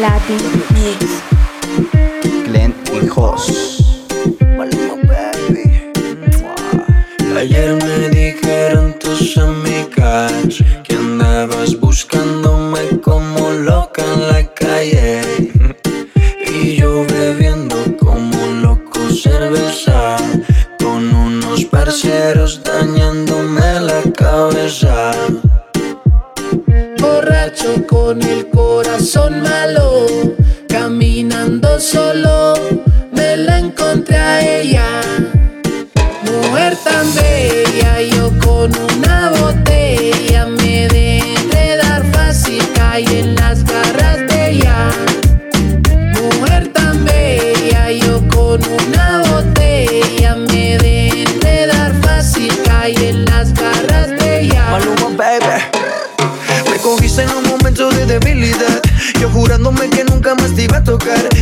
Latin Mix. Glenn y Hoss. Ayer me dijeron tus amigas que andabas buscándome como loca en la calle. Y yo bebiendo como loco cerveza con unos parceros dañándome la cabeza. Borracho con el corazón malo.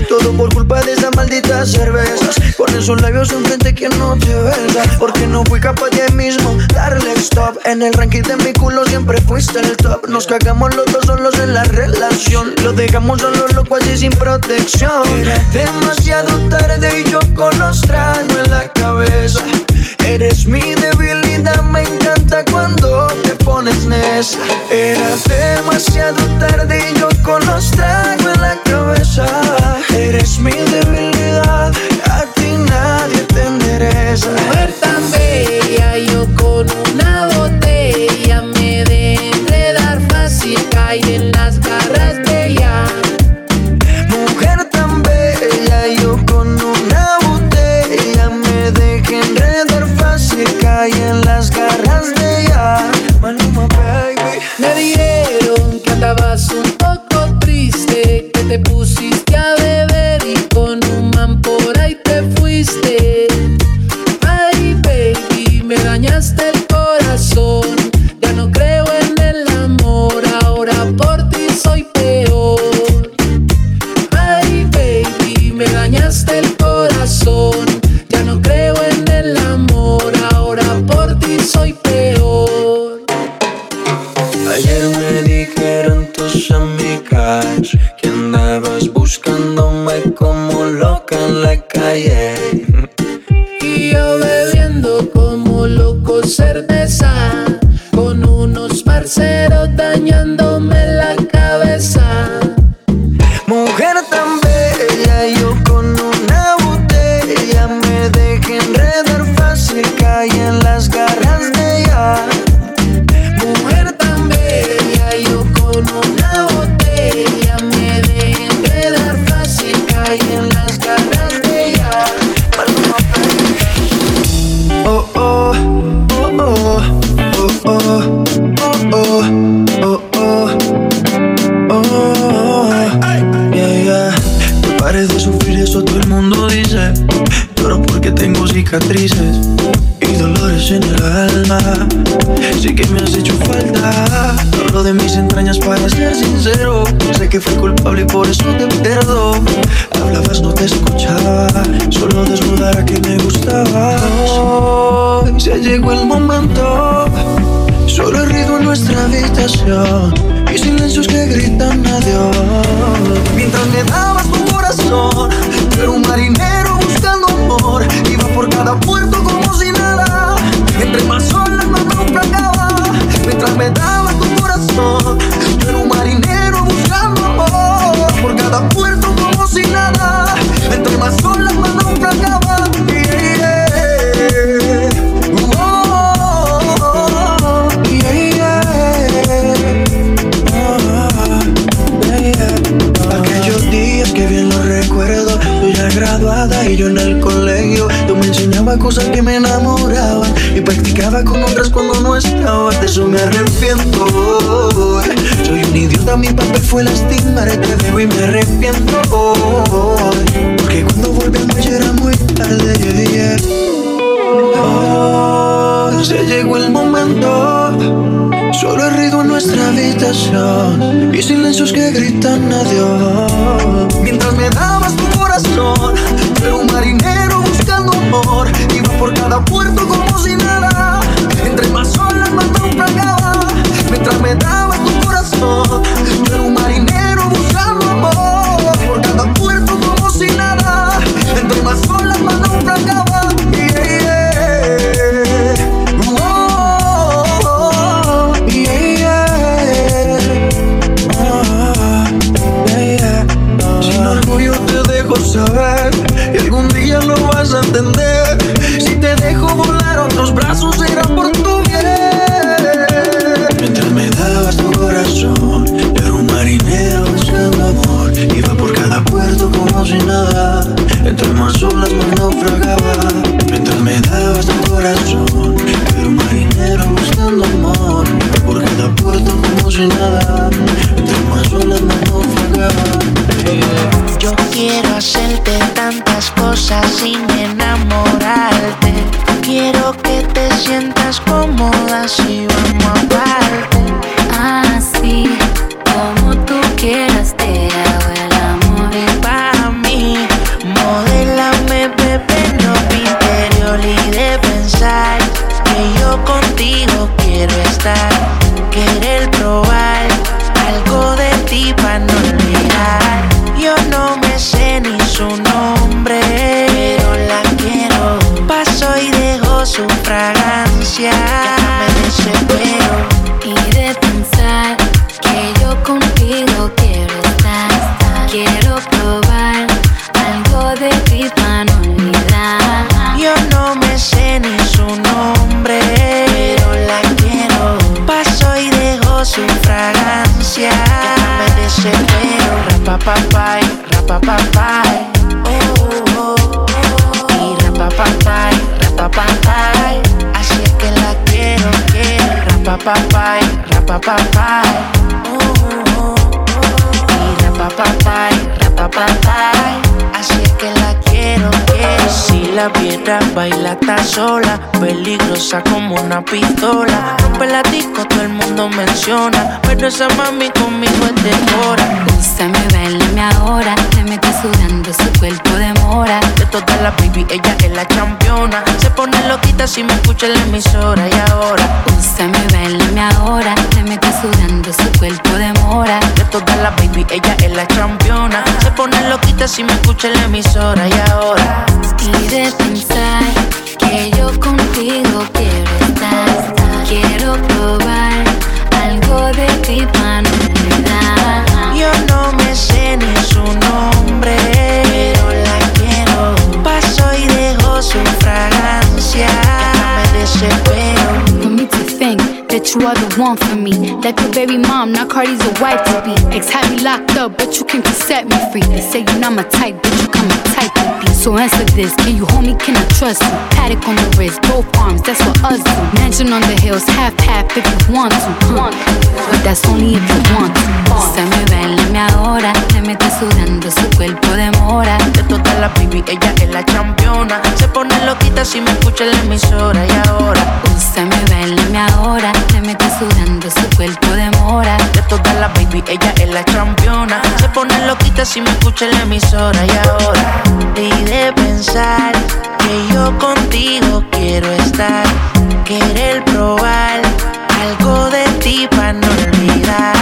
Todo por culpa de esas malditas cervezas. Con esos labios enfrente que no te venga. Porque no fui capaz de mismo darle stop. En el ranking de mi culo siempre fuiste el top. Nos cagamos los dos solos en la relación. Lo dejamos solo loco así sin protección. Era Demasiado tarde y yo con los tragos en la cabeza. Eres mi debilidad, me encanta cuando te pones necia. Era demasiado tarde y yo con los tragos se oh, llegó el momento. Solo he ruido en nuestra habitación y silencios que gritan adiós. Mientras me dabas tu corazón, fue un marinero buscando amor. Iba por cada puerto como si nada. Entre más olas, más naufragaba. Mientras me dabas tu corazón. Si te dejo volar otros brazos, será por tu bien. Mientras me dabas tu corazón, era un marinero buscando amor. Iba por cada puerto como si nada. Entre más olas me naufragaba. Mientras me dabas tu corazón, era un marinero buscando amor. Iba por cada puerto como si nada. Entre más olas me naufragaba. Yo quiero hacerte tantas cosas sin Quiero que te sientas cómoda si vamos a amarte. Así como tú quieras, te hago el amor. Ven para mí, modelame, bebé, no interior y de pensar que yo contigo quiero estar. Querer probar algo de ti para no ansia que no me desespero Y de pensar que yo contigo quiero estar. Quiero probar algo de ti para no olvidar. Yo no me sé ni su nombre Pero la quiero. Paso y dejo su fragancia. Que no me desespero Rapa papai, eh. rapa papai eh. Quiero. Rapapapay, rapapapay. Oh, oh, oh. Y rapapapay, rapapapay. La viera baila está sola, peligrosa como una pistola. Rompe la disco, todo el mundo menciona, pero esa mami conmigo es de hora. Úsame, bailame ahora, te metes sudando, su cuerpo demora. De todas las baby, ella es la championa. Se pone loquita si me escucha en la emisora y ahora. Úsame, bailame ahora, te metes sudando, su cuerpo demora. De todas las baby, ella es la championa. Se pone loquita si me escucha en la emisora y ahora. Y de pensar que yo contigo quiero estar. Quiero probar algo de ti para no olvidar. Yo no me sé ni su nombre, pero la quiero. Paso y dejo su fragancia. Me desespero. For me to think that you are the one for me. Like your baby mom, now Cardi's a wife to be. Ex had me locked up, but you can set me free. They say you're not my type, but you come my type to be. So answer this, can you hold me, can I trust you? Paddock on the wrist, both arms, that's what us do. Mansion on the hills, half half if you want to. huh. But that's only if you want to. Se me bailame ahora, te metes sudando, su cuerpo demora. De todas las baby, ella es la championa. Se pone loquita si me escucha en la emisora y ahora. Úsame, bailame ahora, te metes sudando, su cuerpo demora. De todas las baby, ella es la championa. Se pone loquita si me escucha en la emisora y ahora. De pensar que yo contigo quiero estar, querer probar algo de ti para no olvidar.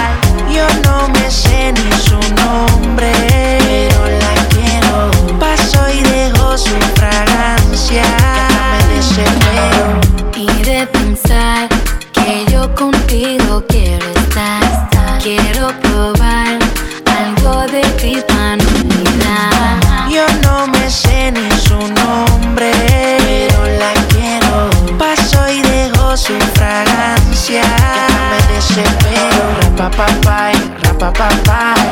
Yo no me sé ni su nombre, pero la quiero. Paso y dejo su fragancia. Me desespero. Y de pensar que yo contigo Rapapapay, rapapapay.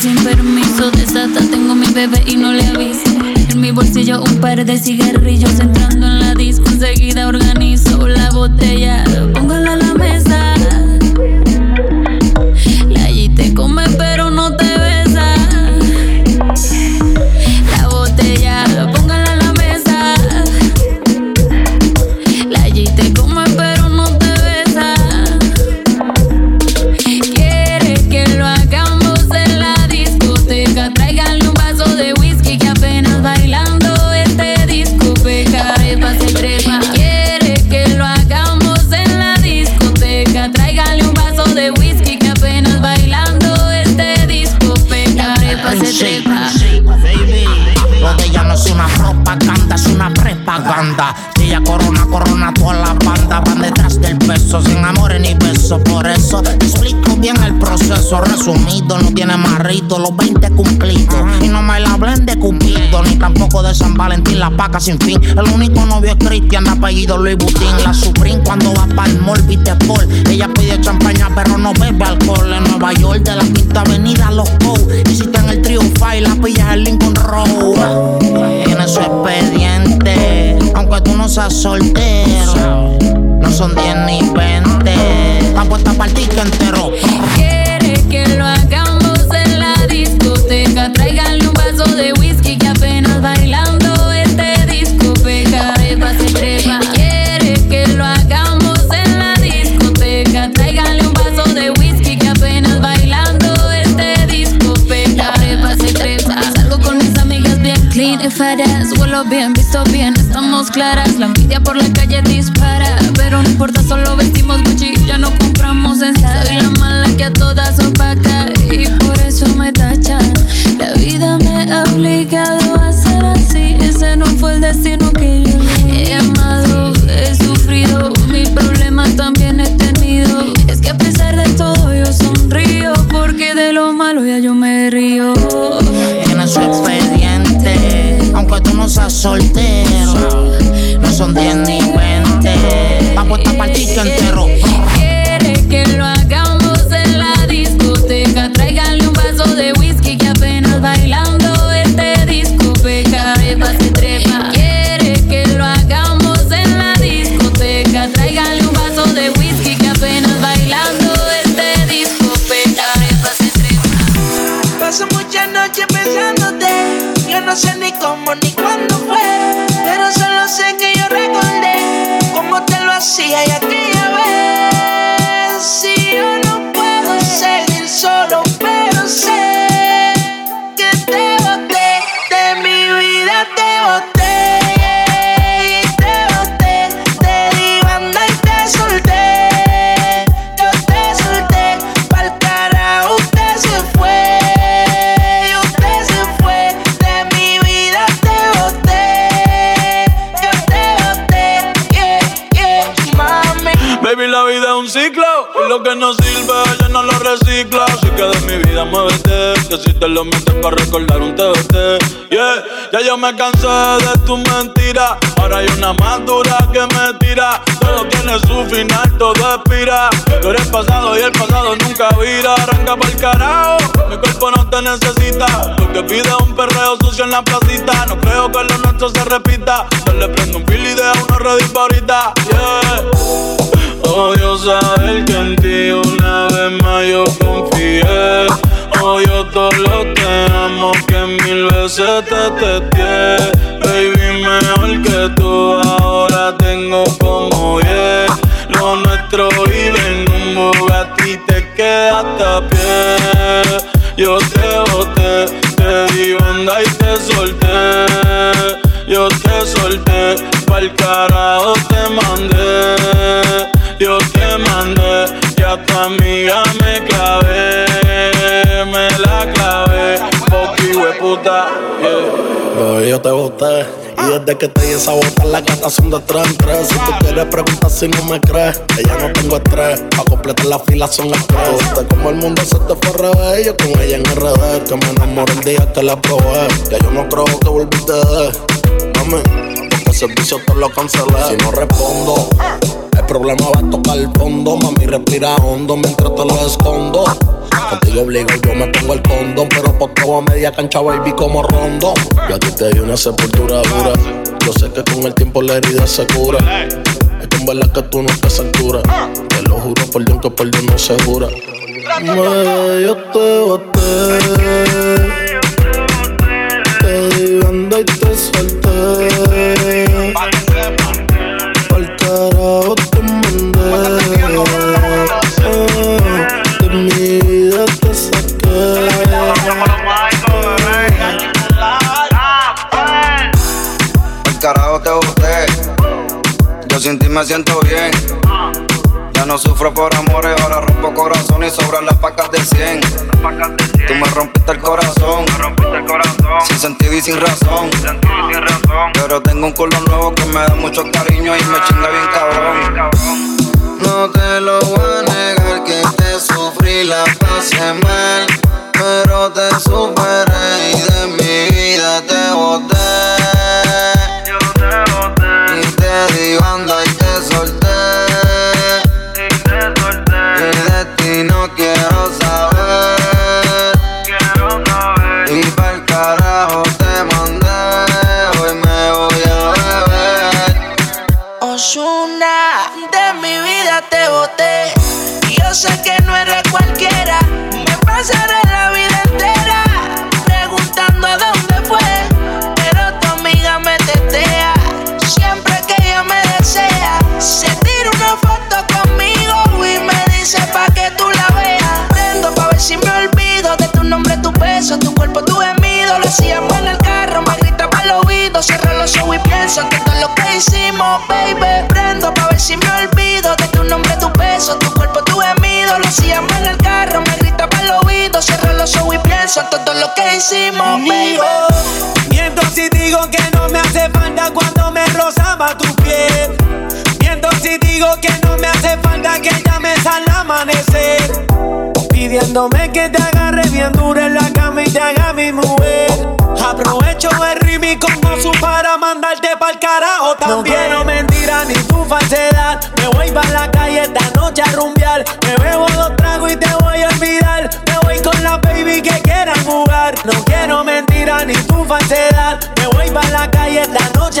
Sin fin. El único novio es Cristian, apellido Luis Butín. La Supreme cuando va para el mall, viste. Ella pide champaña, pero no bebe alcohol. En Nueva York, de la quinta avenida, los. Y está en el Triunfa y la pillas el Lincoln Road. Tiene su expediente, aunque tú no seas soltero. No son 10 ni 20. Está puesta para entero. Por la lo metes para recordar un TBT. Yeah, ya yo me cansé de tu mentira. Ahora hay una más dura que me tira. Todo tiene su final, todo expira. Tú eres pasado y el pasado nunca vira. Arranca para el carajo. Mi cuerpo no te necesita. Lo que pide un perreo sucio en la placita. No creo que lo nuestro se repita. Se le prendo un pili de uno ready para ahorita. Yeah. Odio saber que en ti una vez más yo confié. Odio todo lo que amo que mil veces te testé. Baby, mejor que tú ahora tengo como yeah. Lo nuestro vive en un Bugatti te quedaste a pie. Yo te boté, te di banda y te solté. Yo te solté, pa'l carajo puta, yeah. yo te boté desde que te di esa bota, la gata son de tres en tres. Si tú quieres preguntar si no me crees, ella no tengo estrés. Pa' completar la fila son estrés. como el mundo se te fue revés. Yo con ella en RD, que me enamoré el día que la probé. Ya yo no creo que volviste de. Mami, porque el servicio te lo cancelé. Si no respondo, problema va a tocar el fondo. Mami, respira hondo mientras te lo escondo. Contigo obligo, yo me pongo el condón. Pero por todo a media cancha, baby, como rondo. Yo a ti te di una sepultura dura. Yo sé que con el tiempo la herida se cura. Es con verdad que tú no estás altura. Te lo juro por Dios que por Dios no se jura. Me, yo te boté. Te di banda y te solté. Sin me siento bien. Ya no sufro por amores, ahora rompo corazón y sobran las pacas de 100. Tú me rompiste el corazón, sin sentido y sin razón. Pero tengo un culo nuevo que me da mucho cariño y me chinga bien cabrón. No te lo voy a negar que te sufrí, la pasé mal. Pero te superé y de mi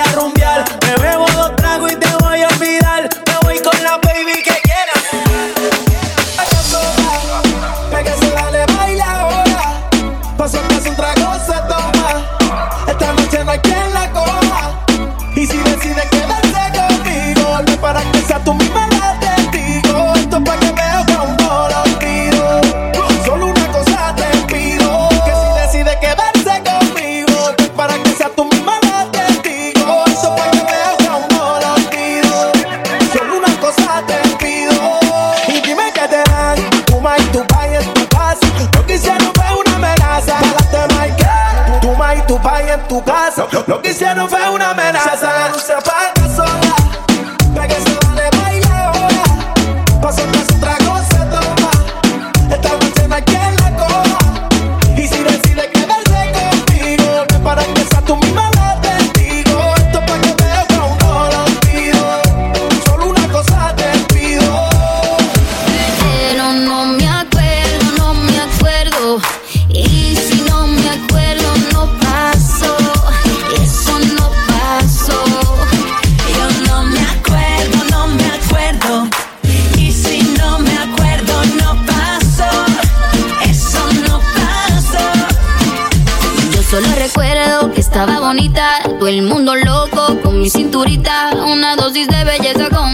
a rumbear. Me bebo dos tragos y te voy a olvidar. Me voy con la baby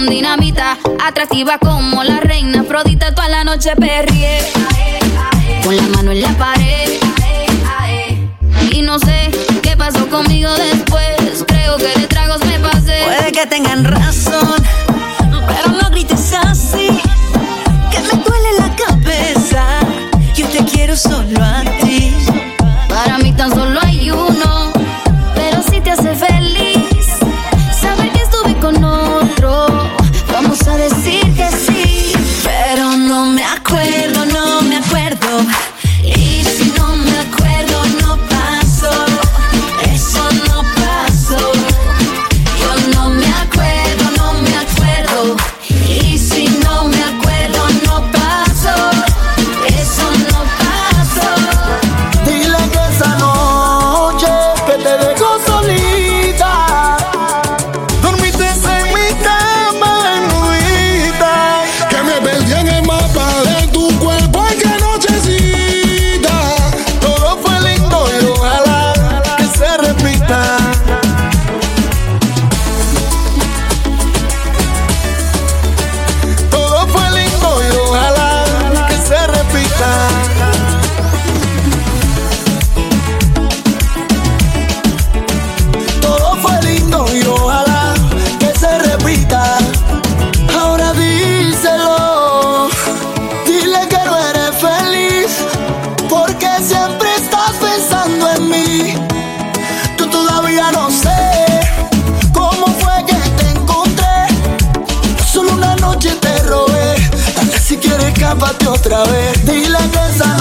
dinamita, atractiva como la reina Afrodita, toda la noche perrié, con la mano en la pared, y no sé qué pasó conmigo después, creo que de tragos me pasé. Puede que tengan razón, pero no grites así, que me duele la cabeza. Yo te quiero solo a ti. escápate otra vez. Dile que esa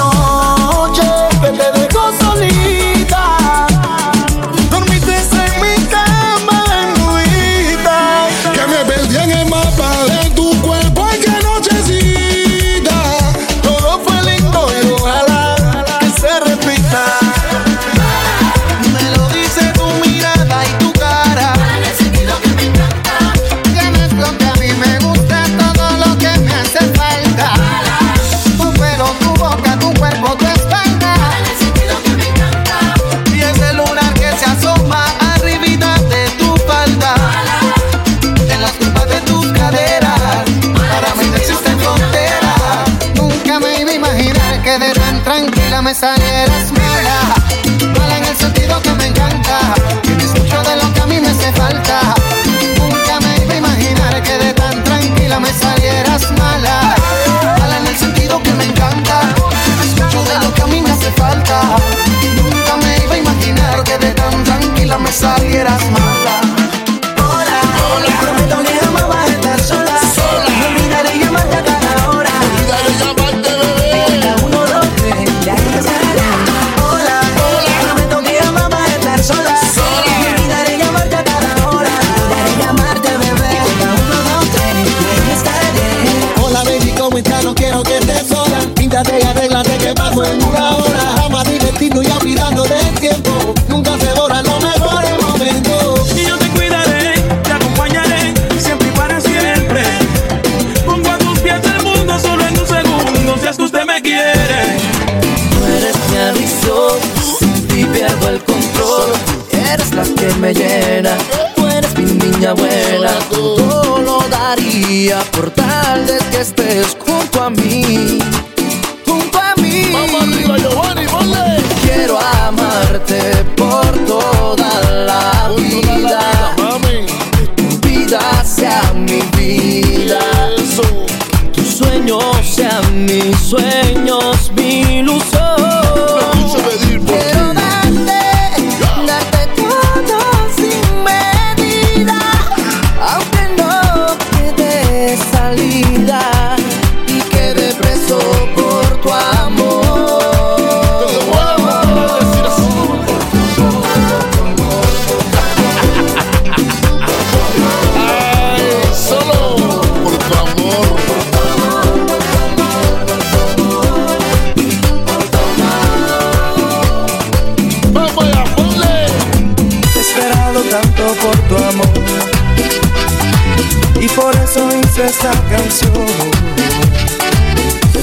esta canción.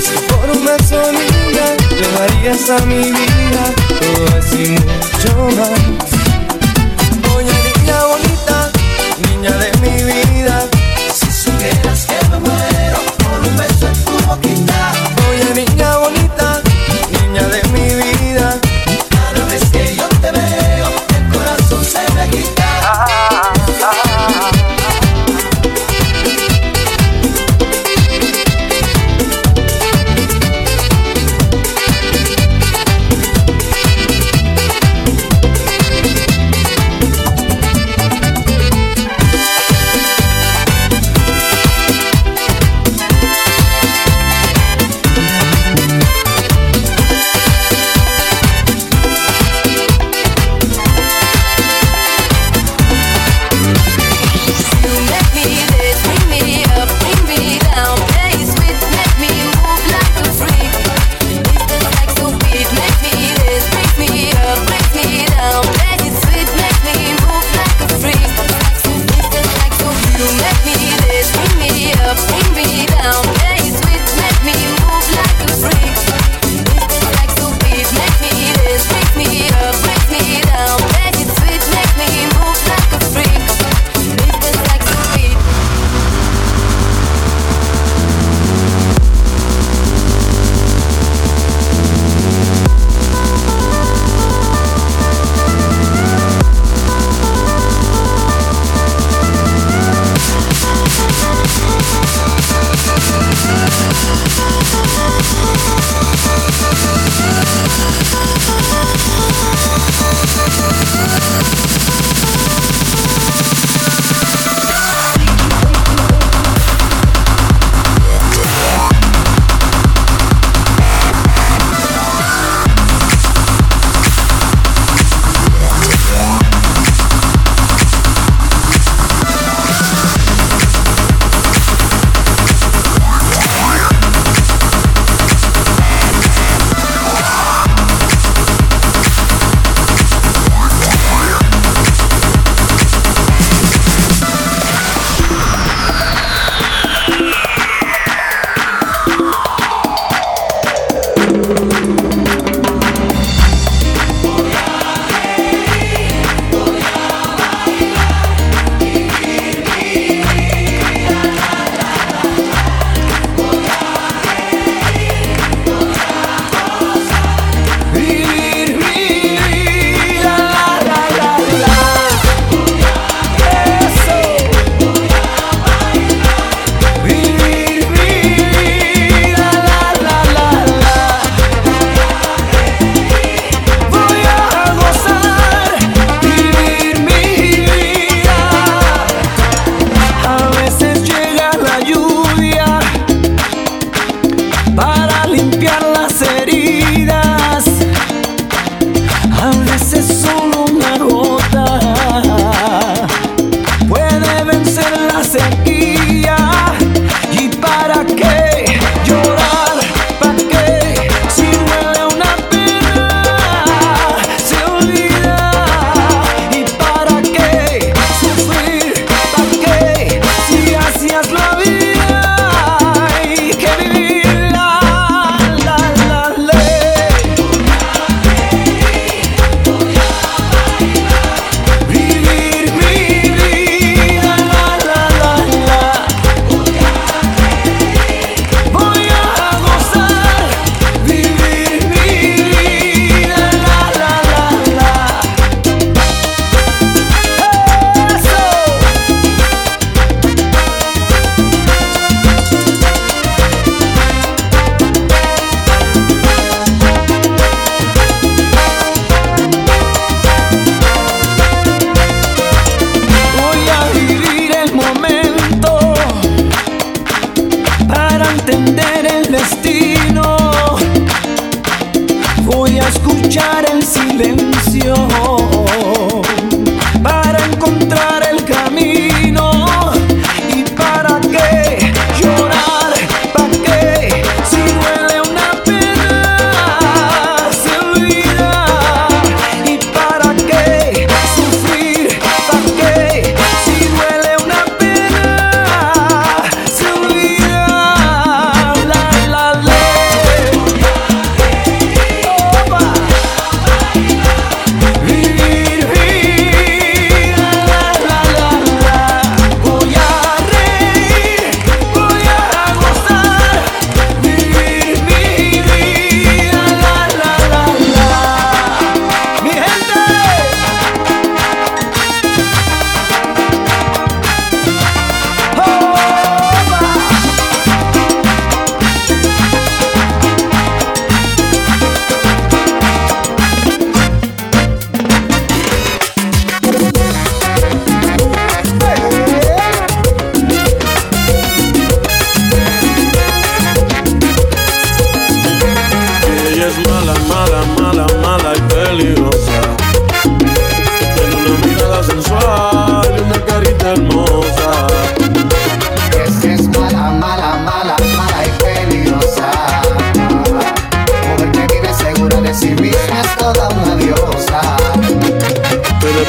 Si por una sonida le darías a mi vida.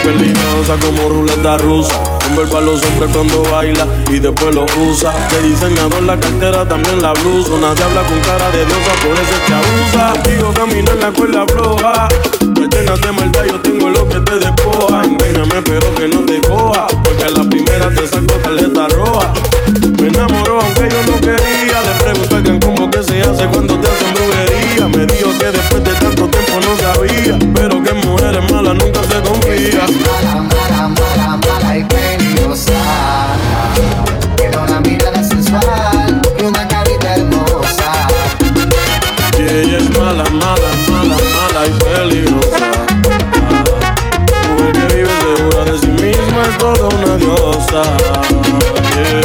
Pierde y danza como ruleta rusa. Envuelve a los hombres cuando baila y después los usa. De diseñador la cartera, también la blusa. Una habla con cara de diosa, por eso es que abusa. Contigo camino en la cuerda floja. Me llenas de maldad, yo tengo lo que te despoja. Envéñame, pero que no te coja. Porque a la primera te saco tarjeta roja. Me enamoró aunque yo no quería. Le pregunté al cómo que se hace cuando te hacen brujería. Me dijo que después de tanto tiempo no sabía. Pero que mujeres malas nunca vida. Mala, mala, mala, mala y peligrosa. Tiene una mirada sensual y una carita hermosa. Y ella es mala, mala, mala, mala y peligrosa. Mujer que vive segura de sí misma es toda una diosa. Yeah.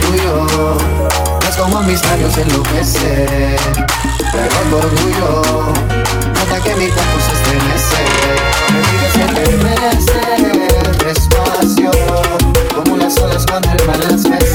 Tuyo es como mis labios enloquecer, pero tu orgullo nota que mi cuerpo se estremece. on her balance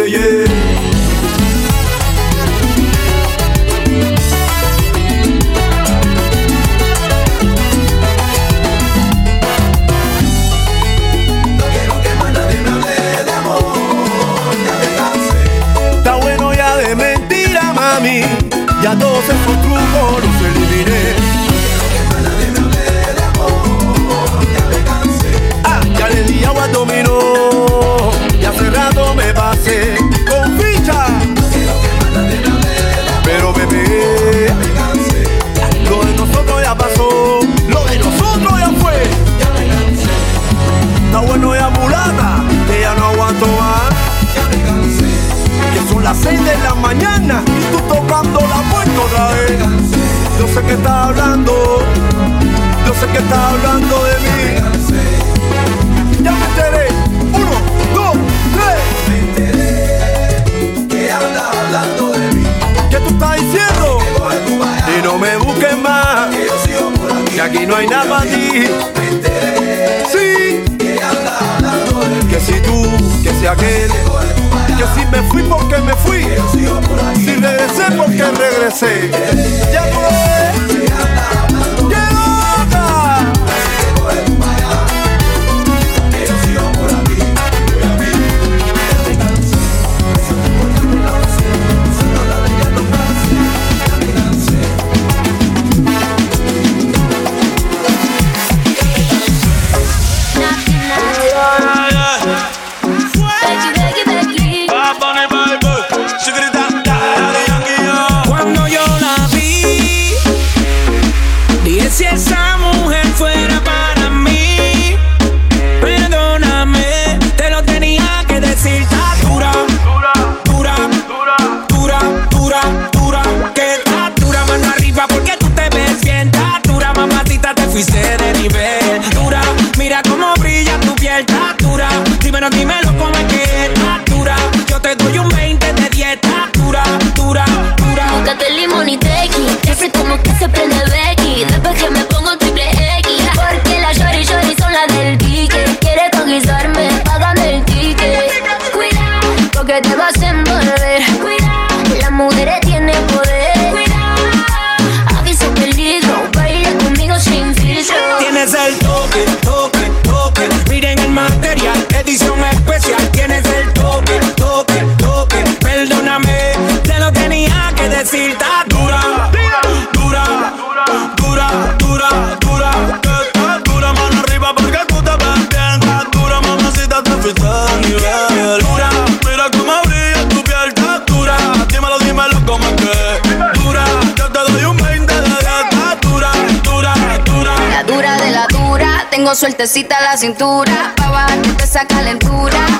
Yeah. Yo sé que está hablando, yo sé que está hablando de mí. Ya me enteré, uno, dos, tres. Me enteré que anda hablando de mí. ¿Qué tú estás diciendo? Que y no me busques más, que yo sigo por aquí. Que aquí no hay nada para ti. Me enteré sí. que anda hablando de mí. Que si tú, que si aquel. Si me fui porque me fui. Si regresé porque regresé. sueltecita la cintura, pa' bajar esa calentura.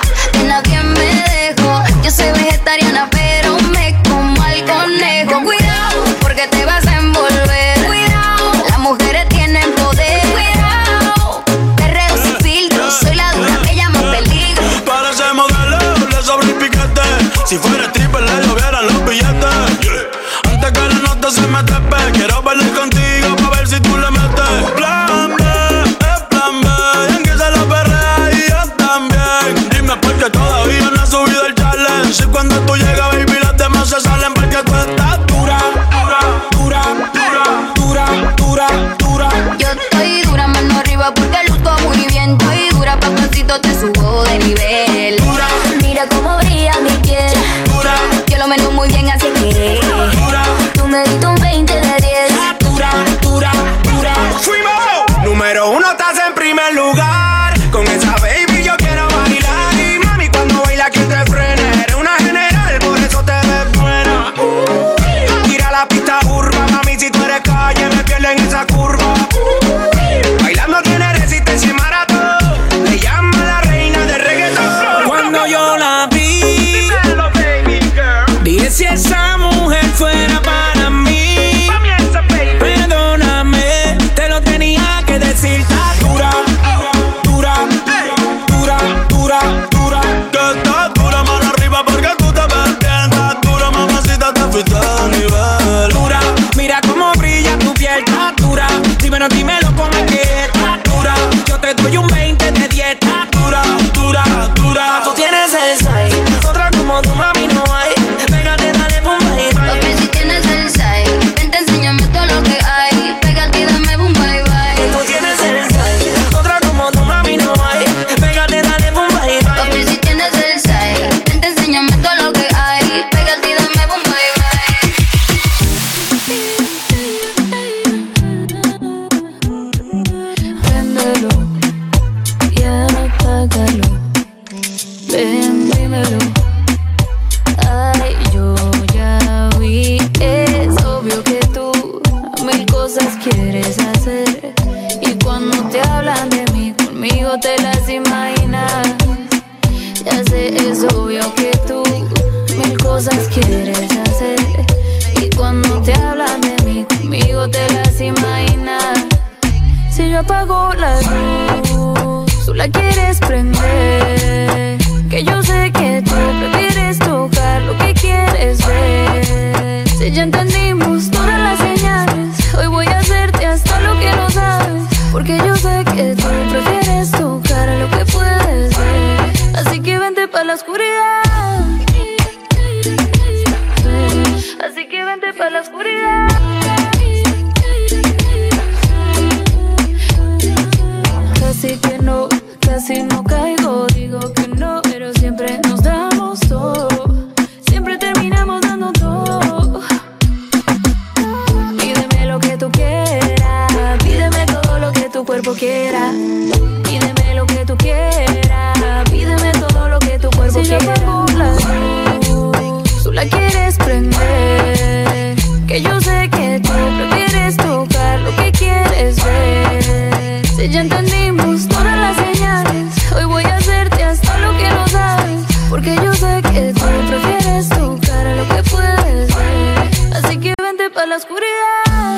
la oscuridad.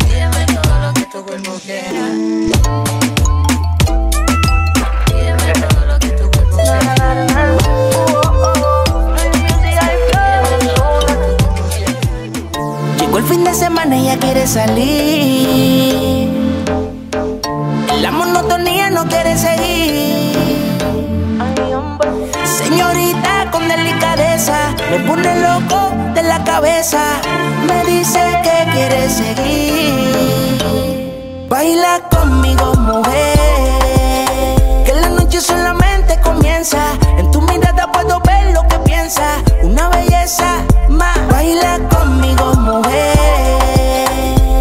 Pídeme todo lo que tu cuerpo quiera. Todo lo que tu. Llegó el fin de semana y ella quiere salir. La monotonía no quiere seguir. Señorita con delicadeza, me pone loco cabeza. Me dice que quiere seguir. Baila conmigo, mujer. Que la noche solamente comienza. En tu mirada puedo ver lo que piensas. Una belleza más. Baila conmigo, mujer.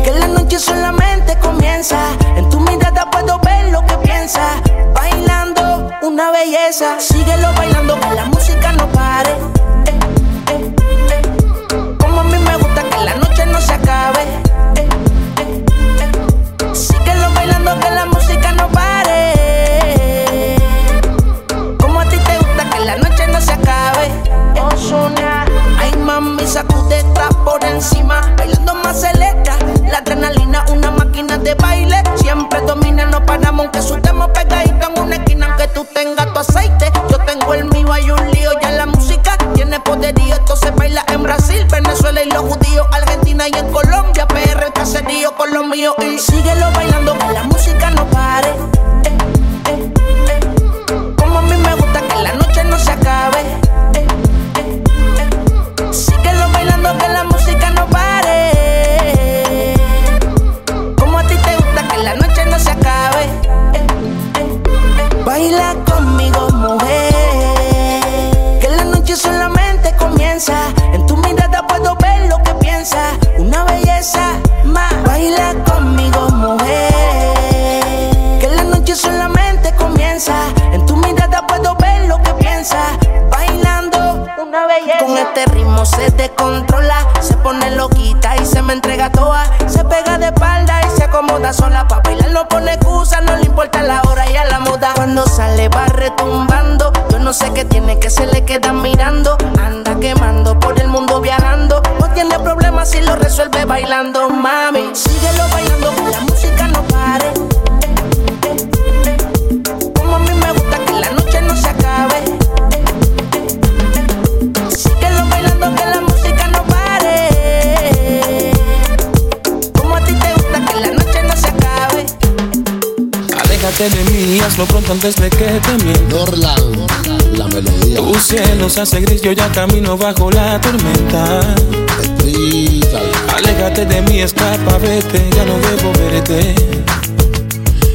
Que la noche solamente comienza. En tu mirada puedo ver lo que piensas. Bailando una belleza. Síguelo bailando que la música no pare. Paramos, aunque sudemos pegaditos en pronto antes de que te mienta. Orlan, la melodía. Tu cielo se hace gris, yo ya camino bajo la tormenta. Explícalo. Aléjate de mí, escapa, vete, ya no debo verte.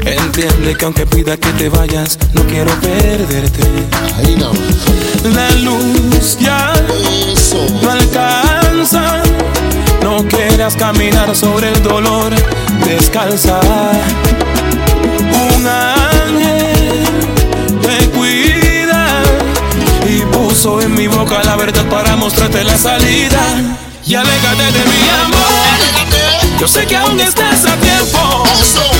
Entiende que aunque pida que te vayas, no quiero perderte. Ahí más. La luz ya Eso. no alcanza. No quieras caminar sobre el dolor, descalza. Un puso en mi boca la verdad para mostrarte la salida. Y aléjate de mi amor. Yo sé que aún estás a tiempo.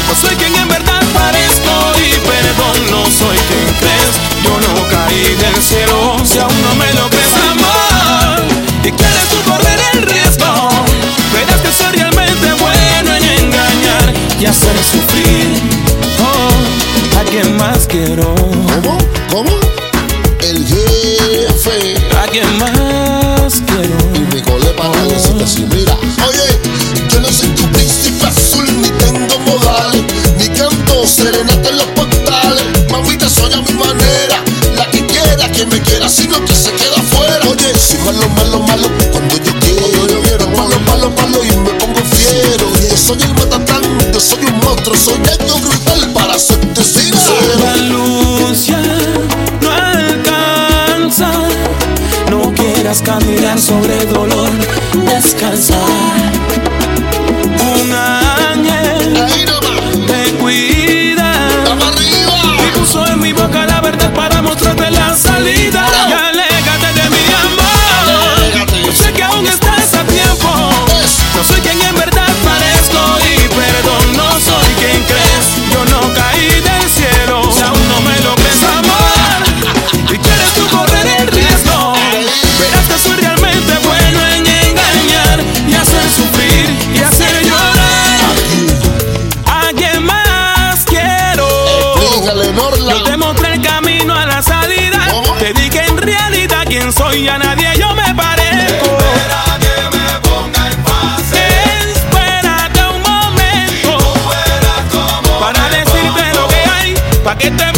No soy quien en verdad parezco y perdón, no soy quien crees. Yo no caí del cielo si aún no me lo crees, amor. Y quieres tú correr el riesgo. Verás que soy realmente bueno en engañar y hacer sufrir. Oh, a quien más quiero. ¿Cómo? ¿Cómo? Quien más quiero. Y mi colega para decirte así, mira. Oye, yo no soy tu príncipe azul, ni tengo modales, ni canto serenata en los portales. Mamita, soy a mi manera, la que quiera, que me quiera, sino que se queda afuera. Oye, soy malo, malo, malo, cuando yo quiero. Malo, malo, malo, y me pongo fiero. Yo soy el matatán, yo soy un monstruo, soy algo brutal para La sincero. Caminar sobre el dolor, descansa. Un ángel te cuida. Y puso en mi boca que te